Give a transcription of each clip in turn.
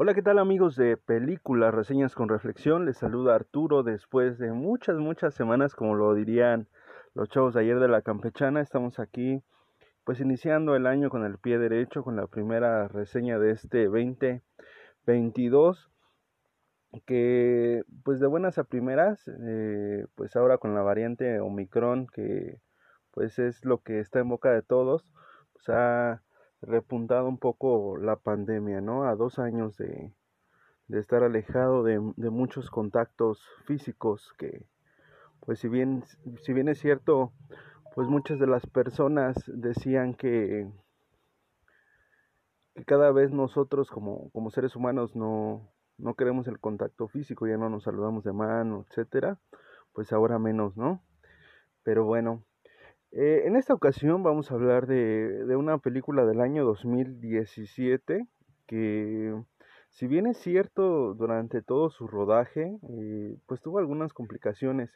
Hola, ¿qué tal amigos de Películas, Reseñas con Reflexión? Les saluda Arturo después de muchas, muchas semanas, como lo dirían los chavos de ayer de la campechana. Estamos aquí pues iniciando el año con el pie derecho, con la primera reseña de este 2022, que pues de buenas a primeras, eh, pues ahora con la variante Omicron, que pues es lo que está en boca de todos, pues ha repuntado un poco la pandemia, ¿no? A dos años de, de estar alejado de, de, muchos contactos físicos que, pues si bien, si bien es cierto, pues muchas de las personas decían que, que cada vez nosotros como, como seres humanos no, no queremos el contacto físico, ya no nos saludamos de mano, etcétera, pues ahora menos, ¿no? Pero bueno, eh, en esta ocasión vamos a hablar de, de, una película del año 2017 que si bien es cierto durante todo su rodaje eh, pues tuvo algunas complicaciones.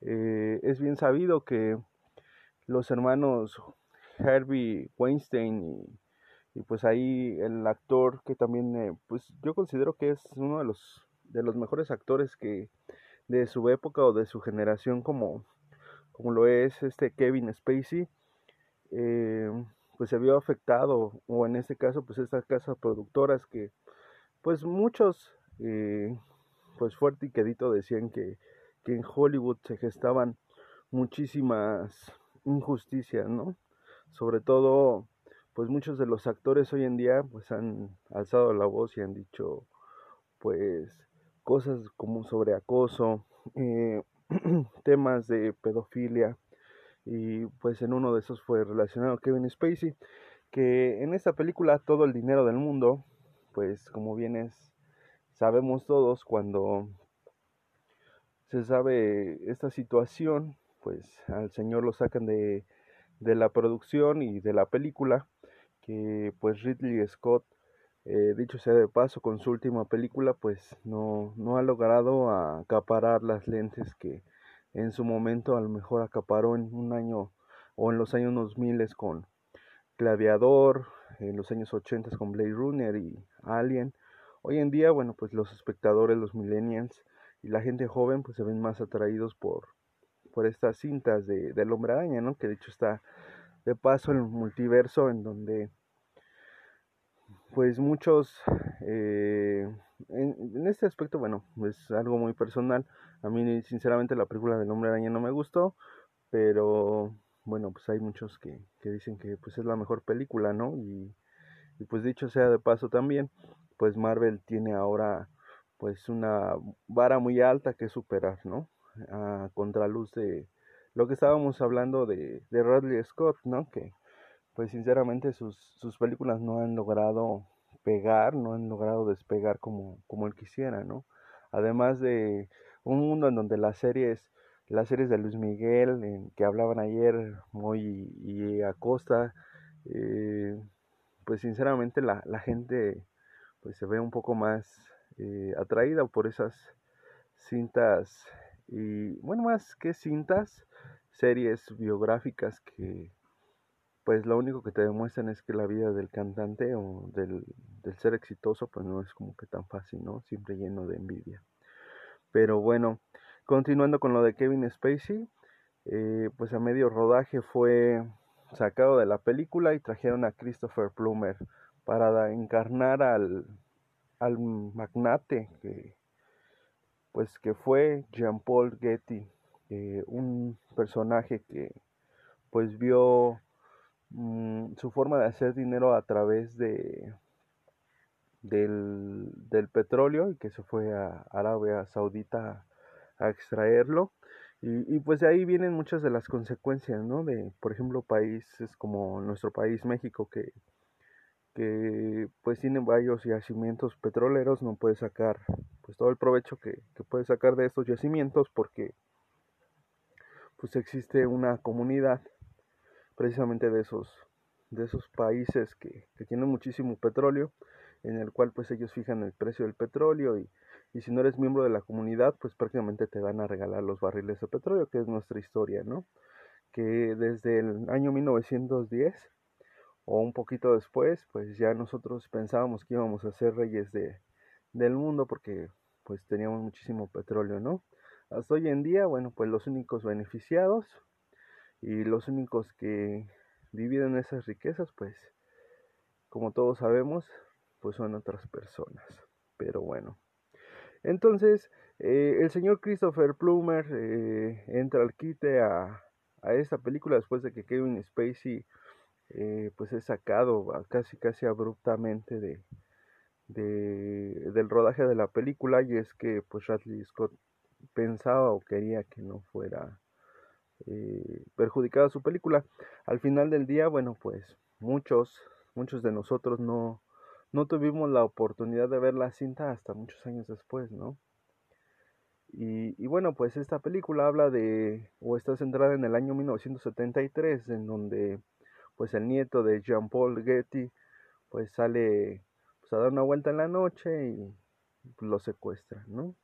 Eh, es bien sabido que los hermanos Harvey Weinstein y, y, pues ahí el actor que también pues yo considero que es uno de los de los mejores actores que de su época o de su generación como como lo es este Kevin Spacey, eh, pues se vio afectado, o en este caso, pues estas casas productoras que, pues muchos, eh, pues fuerte y quedito decían que, que en Hollywood se gestaban muchísimas injusticias, ¿no? Sobre todo, pues muchos de los actores hoy en día, pues han alzado la voz y han dicho, pues, cosas como sobre acoso, eh, temas de pedofilia y pues en uno de esos fue relacionado Kevin Spacey que en esta película todo el dinero del mundo pues como bien es sabemos todos cuando se sabe esta situación pues al señor lo sacan de, de la producción y de la película que pues Ridley Scott eh, dicho sea de paso, con su última película, pues no, no ha logrado acaparar las lentes que en su momento a lo mejor acaparó en un año o en los años 2000 con Gladiador, en los años 80 con Blade Runner y Alien. Hoy en día, bueno, pues los espectadores, los millennials y la gente joven, pues se ven más atraídos por, por estas cintas de, del hombre araña, ¿no? Que de hecho está de paso el multiverso en donde pues muchos, eh, en, en, este aspecto, bueno, es algo muy personal. A mí, sinceramente, la película del Hombre Araña no me gustó, pero bueno, pues hay muchos que, que dicen que pues es la mejor película, ¿no? Y, y, pues dicho sea de paso también, pues Marvel tiene ahora pues una vara muy alta que superar, ¿no? A contraluz de lo que estábamos hablando de, de Radley Scott, ¿no? Que pues sinceramente sus, sus películas no han logrado pegar, no han logrado despegar como, como él quisiera, ¿no? Además de un mundo en donde las series, las series de Luis Miguel, en que hablaban ayer, muy y Acosta, eh, pues sinceramente la, la, gente pues se ve un poco más eh, atraída por esas cintas y bueno más que cintas series biográficas que pues lo único que te demuestran es que la vida del cantante o del, del, ser exitoso pues no es como que tan fácil, ¿no? Siempre lleno de envidia. Pero bueno, continuando con lo de Kevin Spacey, eh, pues a medio rodaje fue sacado de la película y trajeron a Christopher Plummer para encarnar al, al magnate que pues que fue Jean Paul Getty, eh, un personaje que pues vio Mm, su forma de hacer dinero a través de del, del, petróleo y que se fue a Arabia Saudita a, extraerlo. Y, y, pues de ahí vienen muchas de las consecuencias no de por ejemplo países como nuestro país México que que pues tiene varios yacimientos petroleros no puede sacar pues todo el provecho que, que puede sacar de estos yacimientos porque pues existe una comunidad precisamente de esos, de esos países que, que, tienen muchísimo petróleo, en el cual pues ellos fijan el precio del petróleo y, y, si no eres miembro de la comunidad pues prácticamente te van a regalar los barriles de petróleo, que es nuestra historia, ¿no? Que desde el año 1910 o un poquito después pues ya nosotros pensábamos que íbamos a ser reyes de, del mundo porque pues teníamos muchísimo petróleo, ¿no? Hasta hoy en día, bueno, pues los únicos beneficiados y los únicos que dividen esas riquezas, pues como todos sabemos, pues son otras personas. Pero bueno. Entonces, eh, el señor Christopher Plummer eh, entra al quite a, a, esta película después de que Kevin Spacey eh, pues es sacado casi casi abruptamente de, de, del rodaje de la película y es que pues Radley Scott pensaba o quería que no fuera eh, perjudicada su película. Al final del día, bueno, pues muchos, muchos de nosotros no, no tuvimos la oportunidad de ver la cinta hasta muchos años después, ¿no? Y, y, bueno, pues esta película habla de, o está centrada en el año 1973, en donde pues el nieto de Jean-Paul Getty pues sale pues, a dar una vuelta en la noche y lo secuestran, ¿no?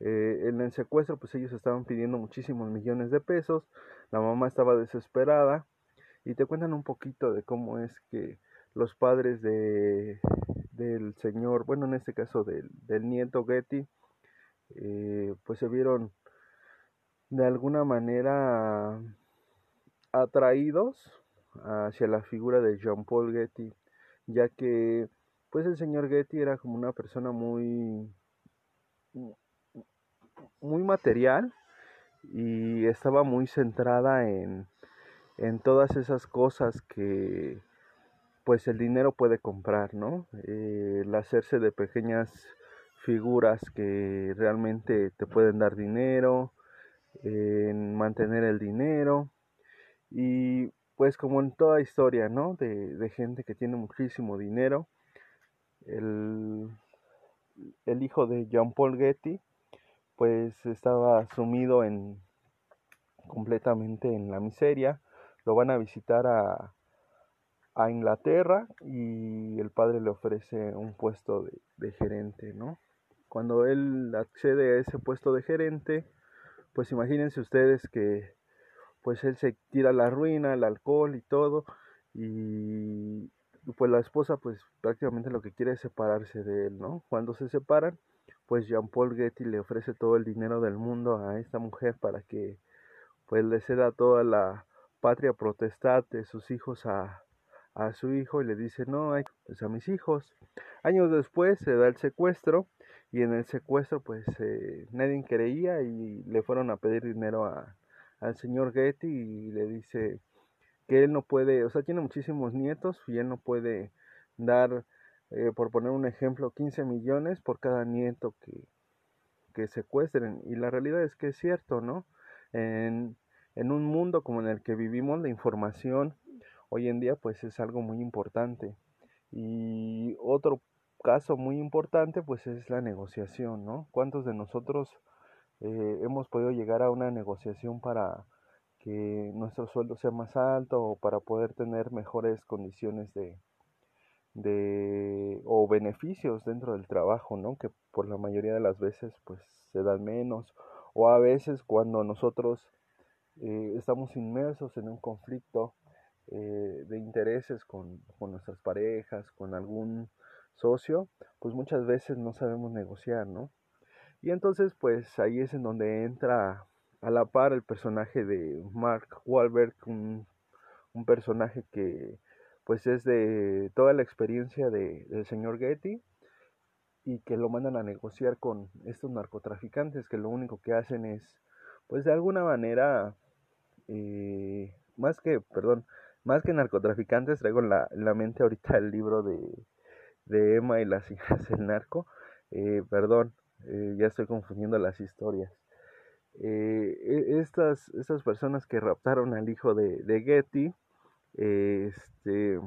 Eh, en el secuestro, pues ellos estaban pidiendo muchísimos millones de pesos. La mamá estaba desesperada. Y te cuentan un poquito de cómo es que los padres de, del señor, bueno, en este caso del, del nieto Getty, eh, pues se vieron de alguna manera atraídos hacia la figura de Jean Paul Getty, ya que pues el señor Getty era como una persona muy muy material y estaba muy centrada en, en todas esas cosas que pues el dinero puede comprar, ¿no? el hacerse de pequeñas figuras que realmente te pueden dar dinero, en mantener el dinero y pues como en toda historia, ¿no? De, de gente que tiene muchísimo dinero, el, el hijo de Jean Paul Getty pues estaba sumido en completamente en la miseria. Lo van a visitar a, a Inglaterra y el padre le ofrece un puesto de, gerente, ¿no? Cuando él accede a ese puesto de gerente, pues imagínense ustedes que pues él se tira la ruina, el alcohol y todo, y pues la esposa pues prácticamente lo que quiere es separarse de él, ¿no? Cuando se separan, pues Jean Paul Getty le ofrece todo el dinero del mundo a esta mujer para que pues le ceda toda la patria protestante, sus hijos a, a su hijo y le dice no, hay pues a mis hijos. Años después se da el secuestro y en el secuestro pues eh, nadie creía y le fueron a pedir dinero a, al señor Getty y le dice que él no puede, o sea, tiene muchísimos nietos y él no puede dar eh, por poner un ejemplo, 15 millones por cada nieto que, que secuestren. Y la realidad es que es cierto, ¿no? En, en un mundo como en el que vivimos, la información hoy en día pues es algo muy importante. Y otro caso muy importante pues es la negociación, ¿no? ¿Cuántos de nosotros eh, hemos podido llegar a una negociación para que nuestro sueldo sea más alto o para poder tener mejores condiciones de, de o beneficios dentro del trabajo, ¿no? Que por la mayoría de las veces pues se dan menos o a veces cuando nosotros eh, estamos inmersos en un conflicto eh, de intereses con, con, nuestras parejas, con algún socio, pues muchas veces no sabemos negociar, ¿no? Y entonces pues ahí es en donde entra a la par el personaje de Mark Wahlberg, un, un personaje que pues es de toda la experiencia de, del señor Getty y que lo mandan a negociar con estos narcotraficantes que lo único que hacen es pues de alguna manera eh, más que perdón más que narcotraficantes traigo en la, la mente ahorita el libro de, de Emma y las hijas del narco eh, perdón eh, ya estoy confundiendo las historias. E, estas, estas personas que raptaron al hijo de, de Getty este,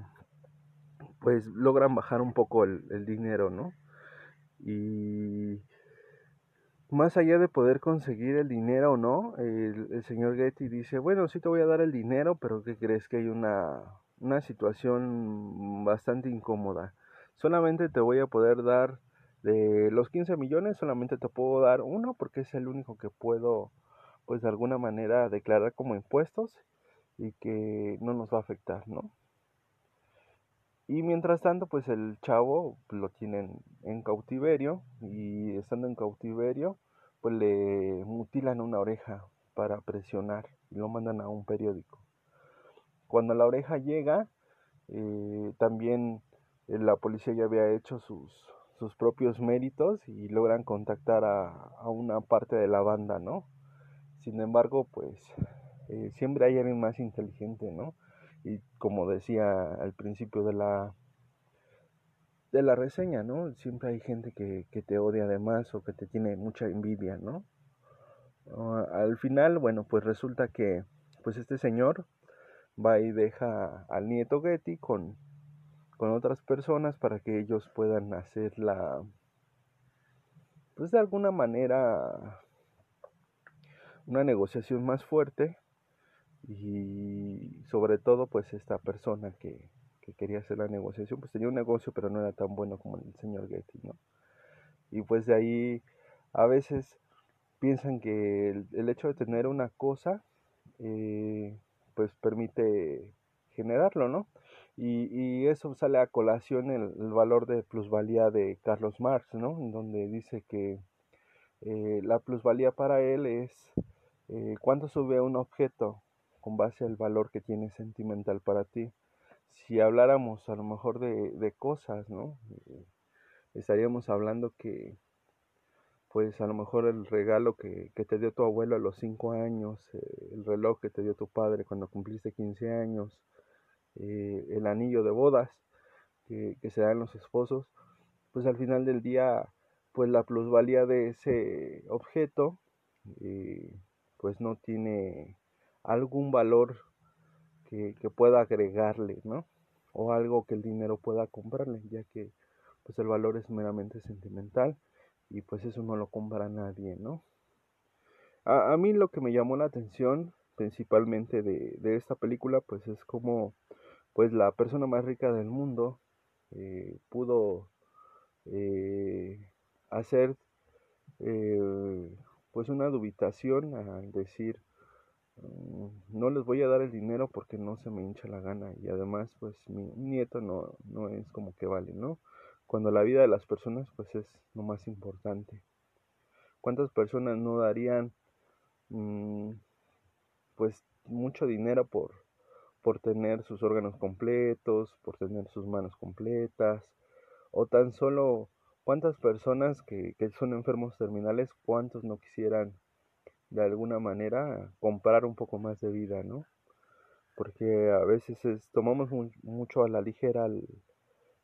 pues logran bajar un poco el, dinero, ¿no? Y más allá de poder conseguir el dinero o no, el, señor Getty dice, bueno, sí te voy a dar el dinero, pero ¿qué crees que hay una, una situación bastante incómoda? Solamente te voy a poder dar de los 15 millones, solamente te puedo dar uno porque es el único que puedo, pues de alguna manera, declarar como impuestos y que no nos va a afectar, ¿no? Y mientras tanto, pues el chavo lo tienen en cautiverio y estando en cautiverio, pues le mutilan una oreja para presionar y lo mandan a un periódico. Cuando la oreja llega, eh, también eh, la policía ya había hecho sus, sus propios méritos y logran contactar a, a, una parte de la banda, ¿no? Sin embargo, pues eh, siempre hay alguien más inteligente, ¿no? Y como decía al principio de la de la reseña, ¿no? Siempre hay gente que, que te odia además o que te tiene mucha envidia, ¿no? Uh, al final, bueno, pues resulta que pues este señor va y deja al nieto Getty con, con otras personas para que ellos puedan hacer la, pues de alguna manera, una negociación más fuerte y sobre todo pues esta persona que, que quería hacer la negociación pues tenía un negocio pero no era tan bueno como el señor Getty, ¿no? Y pues de ahí a veces piensan que el, hecho de tener una cosa eh, pues permite generarlo, ¿no? Y, y eso sale a colación el, el, valor de plusvalía de Carlos Marx, ¿no? Donde dice que eh, la plusvalía para él es eh, cuánto sube un objeto con base al valor que tiene sentimental para ti. Si habláramos a lo mejor de, de cosas, ¿no? Eh, estaríamos hablando que pues a lo mejor el regalo que, que, te dio tu abuelo a los 5 años, eh, el reloj que te dio tu padre cuando cumpliste 15 años, eh, el anillo de bodas que, que, se dan los esposos, pues al final del día, pues la plusvalía de ese objeto, pues no tiene algún valor que, que, pueda agregarle, ¿no? O algo que el dinero pueda comprarle, ya que pues el valor es meramente sentimental y pues eso no lo compra nadie, ¿no? A, a, mí lo que me llamó la atención principalmente de, de, esta película pues es como pues la persona más rica del mundo eh, pudo eh, hacer eh, pues una dubitación al decir no les voy a dar el dinero porque no se me hincha la gana y además pues mi nieto no, no es como que vale, ¿no? cuando la vida de las personas pues es lo más importante. ¿Cuántas personas no darían mmm, pues mucho dinero por, por tener sus órganos completos, por tener sus manos completas, o tan solo cuántas personas que, que son enfermos terminales, cuántos no quisieran de alguna manera comprar un poco más de vida, ¿no? Porque a veces es, tomamos mucho a la ligera el,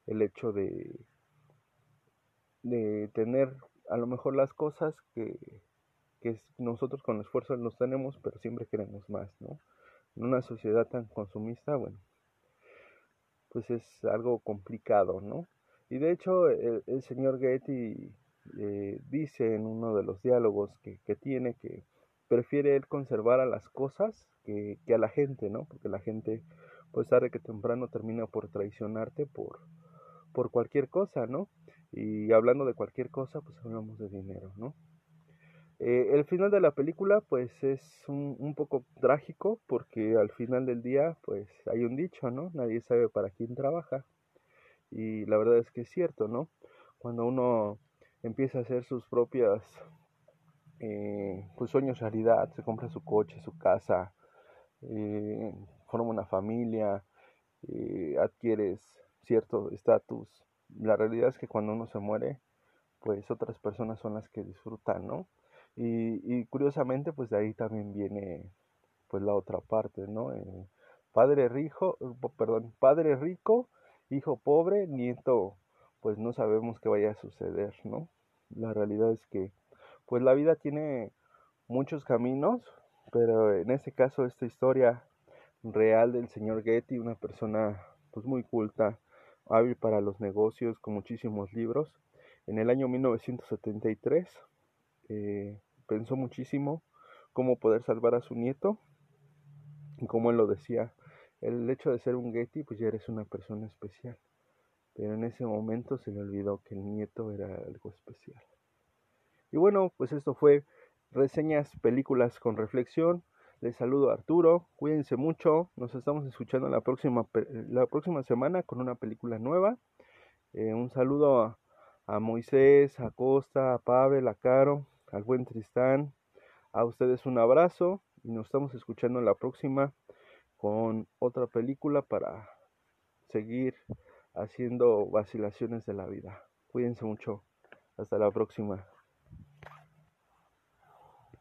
el hecho de, de tener a lo mejor las cosas que, que nosotros con esfuerzo los tenemos, pero siempre queremos más, ¿no? En una sociedad tan consumista, bueno, pues es algo complicado, ¿no? Y de hecho el, el señor Getty eh, dice en uno de los diálogos que, que, tiene que prefiere él conservar a las cosas que, que, a la gente, ¿no? Porque la gente, pues tarde que temprano termina por traicionarte por, por cualquier cosa, ¿no? Y hablando de cualquier cosa, pues hablamos de dinero, ¿no? Eh, el final de la película, pues es un, un, poco trágico, porque al final del día, pues hay un dicho, ¿no? Nadie sabe para quién trabaja. Y la verdad es que es cierto, ¿no? Cuando uno empieza a hacer sus propias eh, pues sueños realidad, se compra su coche, su casa, eh, forma una familia, eh, adquieres cierto estatus la realidad es que cuando uno se muere, pues otras personas son las que disfrutan, ¿no? Y, y curiosamente, pues de ahí también viene, pues la otra parte, ¿no? Eh, padre rico, perdón, padre rico, hijo pobre, nieto, pues no sabemos qué vaya a suceder, ¿no? La realidad es que, pues la vida tiene muchos caminos, pero en este caso esta historia real del señor Getty, una persona pues muy culta, hábil para los negocios con muchísimos libros. En el año 1973 eh, pensó muchísimo cómo poder salvar a su nieto y como él lo decía, el hecho de ser un Getty pues ya eres una persona especial. Pero en ese momento se le olvidó que el nieto era algo especial. Y bueno, pues esto fue reseñas, películas con reflexión. Les saludo Arturo, cuídense mucho, nos estamos escuchando la próxima, la próxima semana con una película nueva. Eh, un saludo a, a, Moisés, a Costa, a Pavel, a Caro, al buen Tristán. A ustedes un abrazo y nos estamos escuchando la próxima con otra película para seguir haciendo vacilaciones de la vida. Cuídense mucho. Hasta la próxima.